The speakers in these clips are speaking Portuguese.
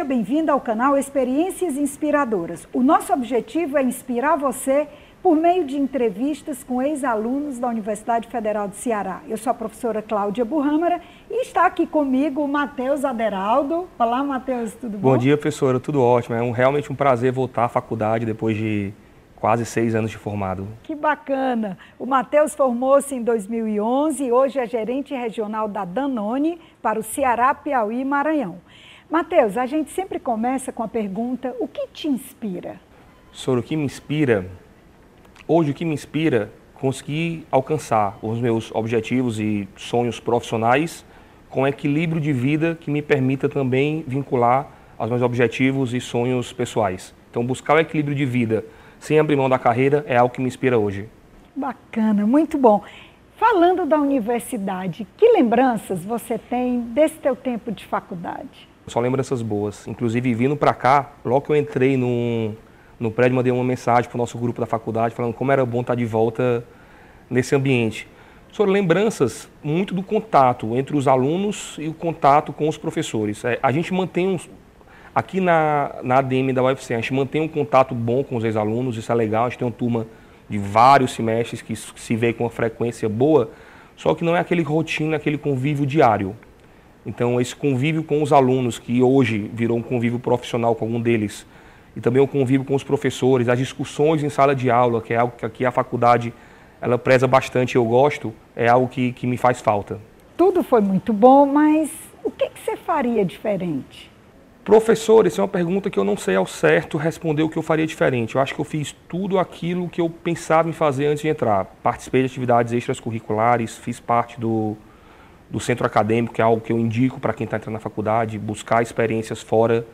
Seja bem-vindo ao canal Experiências Inspiradoras. O nosso objetivo é inspirar você por meio de entrevistas com ex-alunos da Universidade Federal do Ceará. Eu sou a professora Cláudia Burrâmara e está aqui comigo o Matheus Aderaldo. Olá, Matheus, tudo bom? Bom dia, professora, tudo ótimo. É um, realmente um prazer voltar à faculdade depois de quase seis anos de formado. Que bacana! O Matheus formou-se em 2011 e hoje é gerente regional da Danone para o Ceará, Piauí e Maranhão. Matheus, a gente sempre começa com a pergunta: o que te inspira? Sobre o que me inspira, hoje o que me inspira conseguir alcançar os meus objetivos e sonhos profissionais com equilíbrio de vida que me permita também vincular aos meus objetivos e sonhos pessoais. Então, buscar o equilíbrio de vida sem abrir mão da carreira é algo que me inspira hoje. Bacana, muito bom. Falando da universidade, que lembranças você tem desse teu tempo de faculdade? Só lembranças boas. Inclusive, vindo para cá, logo que eu entrei no, no prédio, mandei uma mensagem para o nosso grupo da faculdade, falando como era bom estar de volta nesse ambiente. Sobre lembranças muito do contato entre os alunos e o contato com os professores. É, a gente mantém um, aqui na, na ADM da UFC, a gente mantém um contato bom com os ex-alunos, isso é legal, a gente tem uma turma de vários semestres que se vê com uma frequência boa, só que não é aquele rotina, aquele convívio diário. Então, esse convívio com os alunos, que hoje virou um convívio profissional com algum deles, e também o convívio com os professores, as discussões em sala de aula, que é algo que aqui a faculdade ela preza bastante, eu gosto, é algo que, que me faz falta. Tudo foi muito bom, mas o que, que você faria diferente? Professor, essa é uma pergunta que eu não sei ao certo responder o que eu faria diferente. Eu acho que eu fiz tudo aquilo que eu pensava em fazer antes de entrar. Participei de atividades extracurriculares, fiz parte do, do centro acadêmico, que é algo que eu indico para quem está entrando na faculdade, buscar experiências fora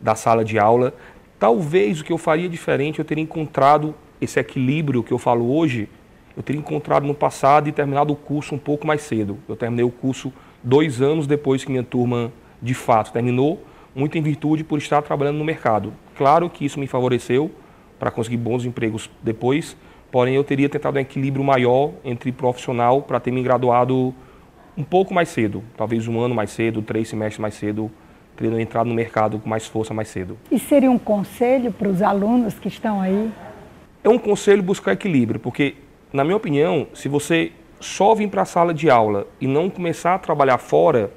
da sala de aula. Talvez o que eu faria diferente, eu teria encontrado esse equilíbrio que eu falo hoje eu teria encontrado no passado e terminado o curso um pouco mais cedo. Eu terminei o curso dois anos depois que minha turma, de fato, terminou, muito em virtude por estar trabalhando no mercado. Claro que isso me favoreceu para conseguir bons empregos depois, porém eu teria tentado um equilíbrio maior entre profissional para ter me graduado um pouco mais cedo, talvez um ano mais cedo, três semestres mais cedo, teria entrado no mercado com mais força mais cedo. E seria um conselho para os alunos que estão aí? É um conselho buscar equilíbrio, porque na minha opinião, se você só vir para a sala de aula e não começar a trabalhar fora,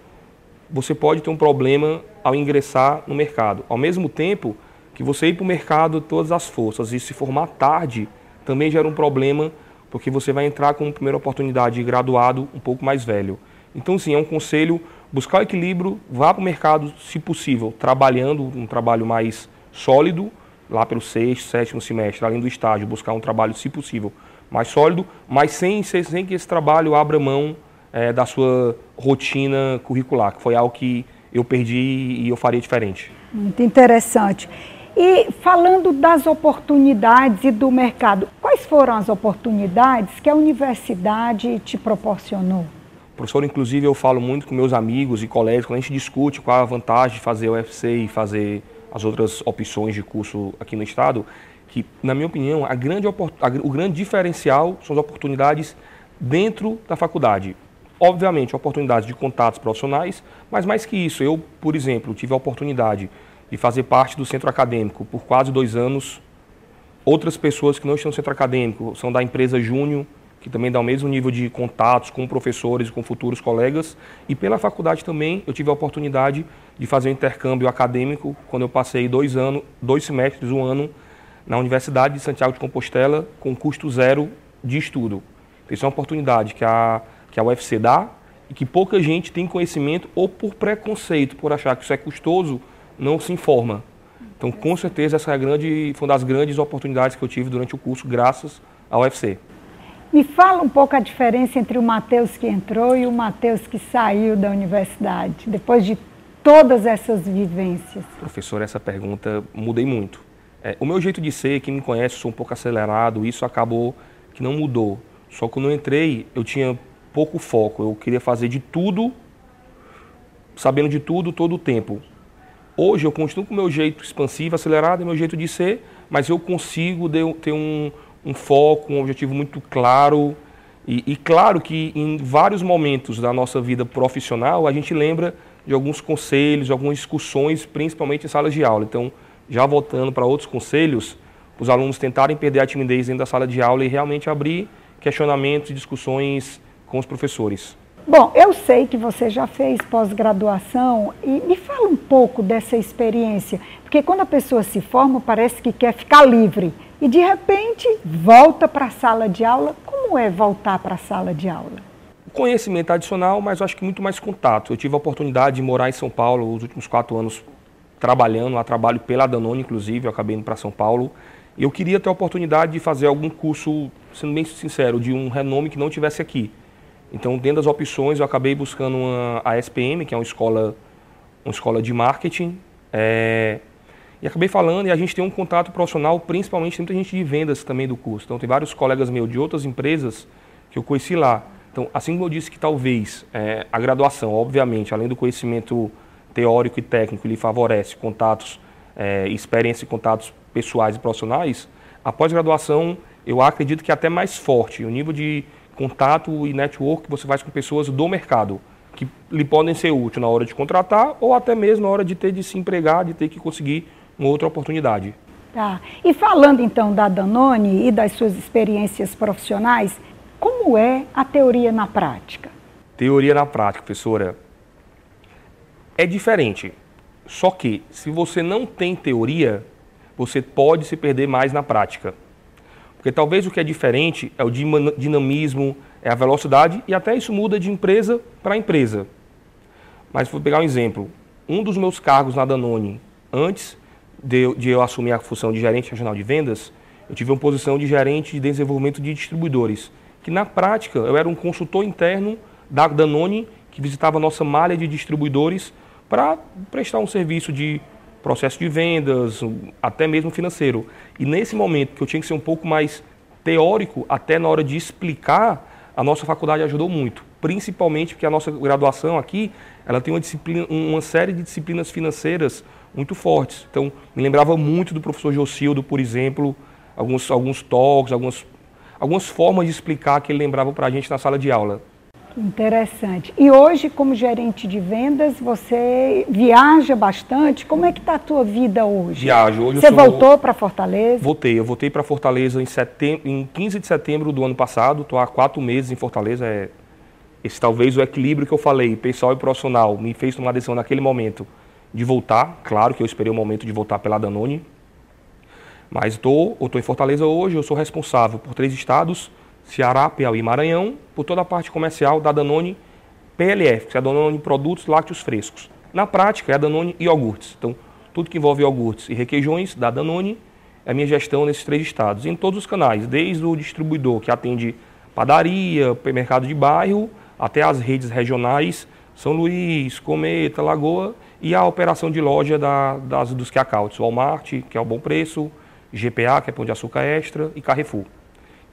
você pode ter um problema ao ingressar no mercado. Ao mesmo tempo que você ir para o mercado todas as forças e se formar tarde também gera um problema, porque você vai entrar com uma primeira oportunidade de graduado um pouco mais velho. Então, sim, é um conselho buscar o equilíbrio, vá para o mercado, se possível, trabalhando um trabalho mais sólido, lá pelo sexto, sétimo semestre, além do estágio, buscar um trabalho, se possível, mais sólido, mas sem, sem que esse trabalho abra mão é, da sua rotina curricular, que foi algo que eu perdi e eu faria diferente. Muito interessante. E falando das oportunidades e do mercado, quais foram as oportunidades que a universidade te proporcionou? Professor, inclusive eu falo muito com meus amigos e colegas, quando a gente discute qual a vantagem de fazer o UFC e fazer as outras opções de curso aqui no estado, que, na minha opinião, a grande, o grande diferencial são as oportunidades dentro da faculdade. Obviamente, oportunidades de contatos profissionais, mas mais que isso, eu, por exemplo, tive a oportunidade de fazer parte do centro acadêmico por quase dois anos. Outras pessoas que não estão no centro acadêmico são da empresa Júnior, que também dá o mesmo nível de contatos com professores e com futuros colegas. E pela faculdade também eu tive a oportunidade de fazer um intercâmbio acadêmico quando eu passei dois anos, dois semestres, um ano na Universidade de Santiago de Compostela com custo zero de estudo. Isso é uma oportunidade que a, que a UFC dá e que pouca gente tem conhecimento ou por preconceito, por achar que isso é custoso, não se informa. Então, com certeza, essa é a grande, foi uma das grandes oportunidades que eu tive durante o curso, graças à UFC. Me fala um pouco a diferença entre o Matheus que entrou e o Matheus que saiu da universidade, depois de todas essas vivências. Professor, essa pergunta mudei muito. É, o meu jeito de ser, quem me conhece, sou um pouco acelerado, isso acabou que não mudou. Só que quando eu entrei, eu tinha pouco foco, eu queria fazer de tudo, sabendo de tudo todo o tempo. Hoje eu continuo com o meu jeito expansivo, acelerado, é meu jeito de ser, mas eu consigo ter um, um foco, um objetivo muito claro. E, e, claro que em vários momentos da nossa vida profissional a gente lembra de alguns conselhos, de algumas discussões, principalmente em salas de aula. Então, já voltando para outros conselhos, os alunos tentarem perder a timidez dentro da sala de aula e realmente abrir questionamentos e discussões com os professores. Bom, eu sei que você já fez pós-graduação e me fala um pouco dessa experiência, porque quando a pessoa se forma parece que quer ficar livre e de repente volta para a sala de aula. Como é voltar para a sala de aula? Conhecimento adicional, mas acho que muito mais contato. Eu tive a oportunidade de morar em São Paulo os últimos quatro anos trabalhando, lá trabalho pela Danone, inclusive, eu acabei indo para São Paulo. Eu queria ter a oportunidade de fazer algum curso, sendo bem sincero, de um renome que não tivesse aqui. Então, dentro das opções, eu acabei buscando uma, a SPM, que é uma escola, uma escola de marketing. É, e acabei falando, e a gente tem um contato profissional, principalmente tem muita gente de vendas também do curso. Então, tem vários colegas meus de outras empresas que eu conheci lá. Então, assim como eu disse que talvez é, a graduação, obviamente, além do conhecimento teórico e técnico, lhe favorece contatos, é, experiência e contatos pessoais e profissionais, a pós-graduação, eu acredito que é até mais forte. O nível de contato e network que você faz com pessoas do mercado, que lhe podem ser úteis na hora de contratar ou até mesmo na hora de ter de se empregar, de ter que conseguir uma outra oportunidade. Tá. E falando então da Danone e das suas experiências profissionais, como é a teoria na prática? Teoria na prática, professora, é diferente. Só que se você não tem teoria, você pode se perder mais na prática. Porque talvez o que é diferente é o dinamismo, é a velocidade e até isso muda de empresa para empresa. Mas vou pegar um exemplo. Um dos meus cargos na Danone, antes de, de eu assumir a função de gerente regional de vendas, eu tive uma posição de gerente de desenvolvimento de distribuidores, que na prática eu era um consultor interno da Danone que visitava a nossa malha de distribuidores para prestar um serviço de processo de vendas, até mesmo financeiro. E nesse momento que eu tinha que ser um pouco mais teórico, até na hora de explicar, a nossa faculdade ajudou muito, principalmente porque a nossa graduação aqui, ela tem uma disciplina, uma série de disciplinas financeiras muito fortes. Então, me lembrava muito do professor Jocildo, por exemplo, alguns alguns toques, algumas algumas formas de explicar que ele lembrava para a gente na sala de aula. Interessante. E hoje, como gerente de vendas, você viaja bastante. Como é que está a tua vida hoje? Viajo. Hoje você sou... voltou para Fortaleza? Voltei. Eu voltei para Fortaleza em, setembro, em 15 de setembro do ano passado. Estou há quatro meses em Fortaleza. É... Esse talvez o equilíbrio que eu falei, pessoal e profissional, me fez tomar a decisão naquele momento de voltar. Claro que eu esperei o momento de voltar pela Danone. Mas estou em Fortaleza hoje. Eu sou responsável por três estados Ceará, Piauí e Maranhão, por toda a parte comercial da Danone PLF, que é a Danone Produtos Lácteos Frescos. Na prática, é a Danone Iogurtes. Então, tudo que envolve iogurtes e requeijões da Danone é a minha gestão nesses três estados, em todos os canais, desde o distribuidor que atende padaria, mercado de bairro, até as redes regionais, São Luís, Cometa, Lagoa, e a operação de loja da, das, dos Kiacautes, Walmart, que é o Bom Preço, GPA, que é Pão de Açúcar Extra, e Carrefour.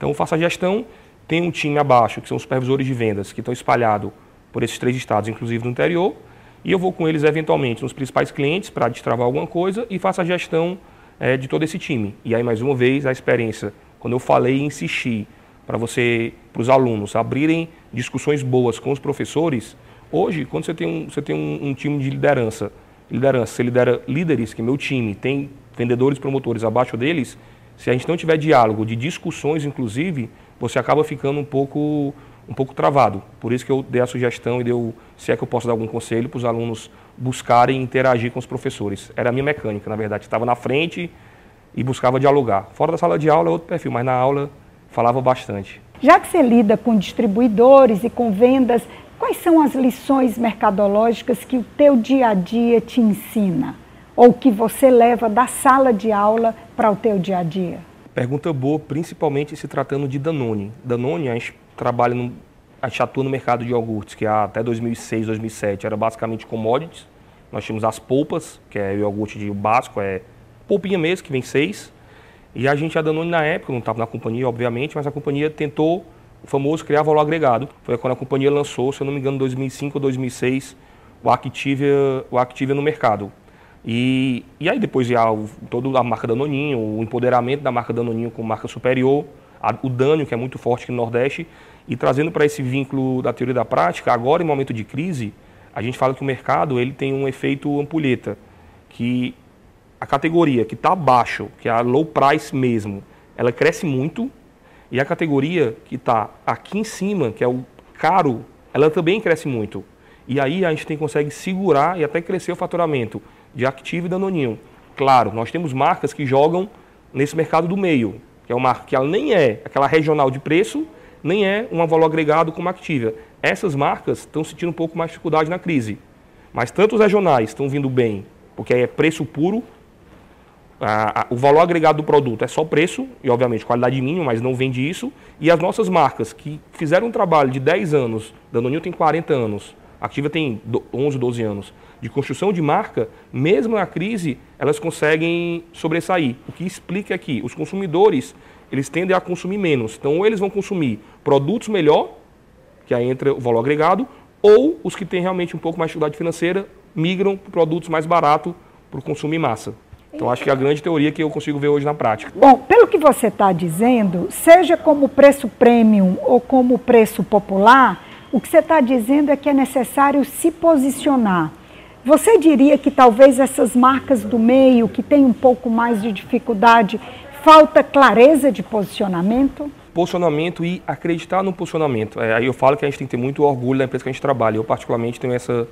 Então, eu faço a gestão, tem um time abaixo, que são os supervisores de vendas, que estão espalhados por esses três estados, inclusive no interior, e eu vou com eles eventualmente nos principais clientes para destravar alguma coisa e faço a gestão é, de todo esse time. E aí, mais uma vez, a experiência. Quando eu falei e insisti para você, para os alunos, abrirem discussões boas com os professores, hoje, quando você tem um, você tem um, um time de liderança, liderança, você lidera líderes, que é meu time tem vendedores promotores abaixo deles, se a gente não tiver diálogo, de discussões, inclusive, você acaba ficando um pouco, um pouco travado. Por isso que eu dei a sugestão e deu, se é que eu posso dar algum conselho para os alunos buscarem interagir com os professores. Era a minha mecânica, na verdade. Estava na frente e buscava dialogar. Fora da sala de aula é outro perfil, mas na aula falava bastante. Já que você lida com distribuidores e com vendas, quais são as lições mercadológicas que o teu dia a dia te ensina? Ou que você leva da sala de aula para o teu dia a dia? Pergunta boa, principalmente se tratando de Danone. Danone, a gente trabalha, no, a gente atua no mercado de iogurtes, que até 2006, 2007 era basicamente commodities. Nós tínhamos as polpas, que é o iogurte de básico, é polpinha mesmo, que vem seis. E a gente, a Danone na época, não estava na companhia, obviamente, mas a companhia tentou o famoso criar valor agregado. Foi quando a companhia lançou, se eu não me engano, em 2005 ou 2006, o Activia, o Activia no mercado. E, e aí depois já o, toda a marca Danoninho, o empoderamento da marca Danoninho como marca superior, a, o Dânio, que é muito forte aqui no Nordeste, e trazendo para esse vínculo da teoria da prática, agora em momento de crise, a gente fala que o mercado ele tem um efeito ampulheta, que a categoria que está abaixo, que é a low price mesmo, ela cresce muito, e a categoria que está aqui em cima, que é o caro, ela também cresce muito. E aí a gente tem, consegue segurar e até crescer o faturamento de Active e Danoninho. Claro, nós temos marcas que jogam nesse mercado do meio, que é uma marca que ela nem é aquela regional de preço, nem é um valor agregado como a. Essas marcas estão sentindo um pouco mais de dificuldade na crise. Mas tanto os regionais estão vindo bem, porque aí é preço puro, a, a, o valor agregado do produto é só preço, e obviamente qualidade mínima, mas não vende isso. E as nossas marcas, que fizeram um trabalho de 10 anos, Danoninho tem 40 anos, a Activa tem 11, 12 anos, de construção de marca, mesmo na crise, elas conseguem sobressair. O que explica aqui, os consumidores, eles tendem a consumir menos. Então, ou eles vão consumir produtos melhor, que aí entra o valor agregado, ou os que têm realmente um pouco mais de dificuldade financeira migram para produtos mais baratos para o consumo em massa. Então, acho que é a grande teoria que eu consigo ver hoje na prática. Bom, pelo que você está dizendo, seja como preço premium ou como preço popular, o que você está dizendo é que é necessário se posicionar. Você diria que talvez essas marcas do meio, que têm um pouco mais de dificuldade, falta clareza de posicionamento? Posicionamento e acreditar no posicionamento. É, aí eu falo que a gente tem que ter muito orgulho da empresa que a gente trabalha. Eu, particularmente, tenho essa,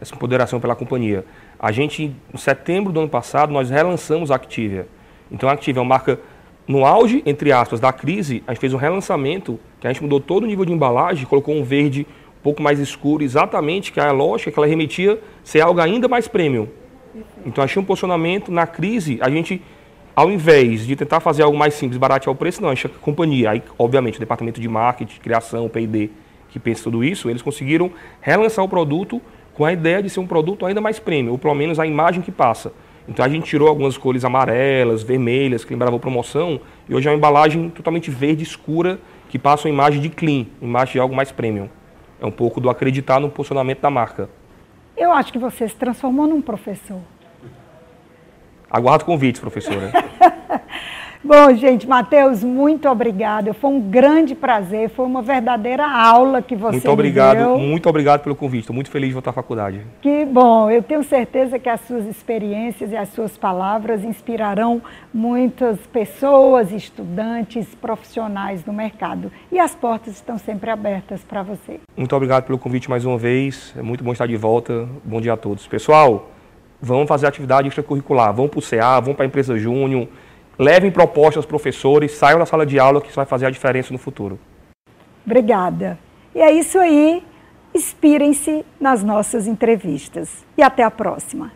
essa empoderação pela companhia. A gente, em setembro do ano passado, nós relançamos a Activia. Então, a Activia é uma marca no auge, entre aspas, da crise, a gente fez um relançamento, que a gente mudou todo o nível de embalagem, colocou um verde um pouco mais escuro, exatamente, que é a lógica que ela remetia ser algo ainda mais premium. Então achei um posicionamento na crise, a gente, ao invés de tentar fazer algo mais simples, baratear o preço, não, a gente a companhia, aí obviamente o departamento de marketing, criação, P&D, que pensa tudo isso, eles conseguiram relançar o produto com a ideia de ser um produto ainda mais premium, ou pelo menos a imagem que passa. Então a gente tirou algumas cores amarelas, vermelhas, que lembravam promoção, e hoje é uma embalagem totalmente verde escura, que passa uma imagem de clean, imagem de algo mais premium. É um pouco do acreditar no posicionamento da marca. Eu acho que você se transformou num professor. Aguardo convites, professora. Bom, gente, Matheus, muito obrigada. Foi um grande prazer, foi uma verdadeira aula que você Muito obrigado, deu. muito obrigado pelo convite. Estou muito feliz de voltar à faculdade. Que bom, eu tenho certeza que as suas experiências e as suas palavras inspirarão muitas pessoas, estudantes, profissionais no mercado. E as portas estão sempre abertas para você. Muito obrigado pelo convite mais uma vez. É muito bom estar de volta. Bom dia a todos. Pessoal, vamos fazer atividade extracurricular. Vamos para o CA, vamos para a empresa Júnior levem propostas aos professores, saiam da sala de aula, que isso vai fazer a diferença no futuro. Obrigada. E é isso aí. Inspirem-se nas nossas entrevistas. E até a próxima.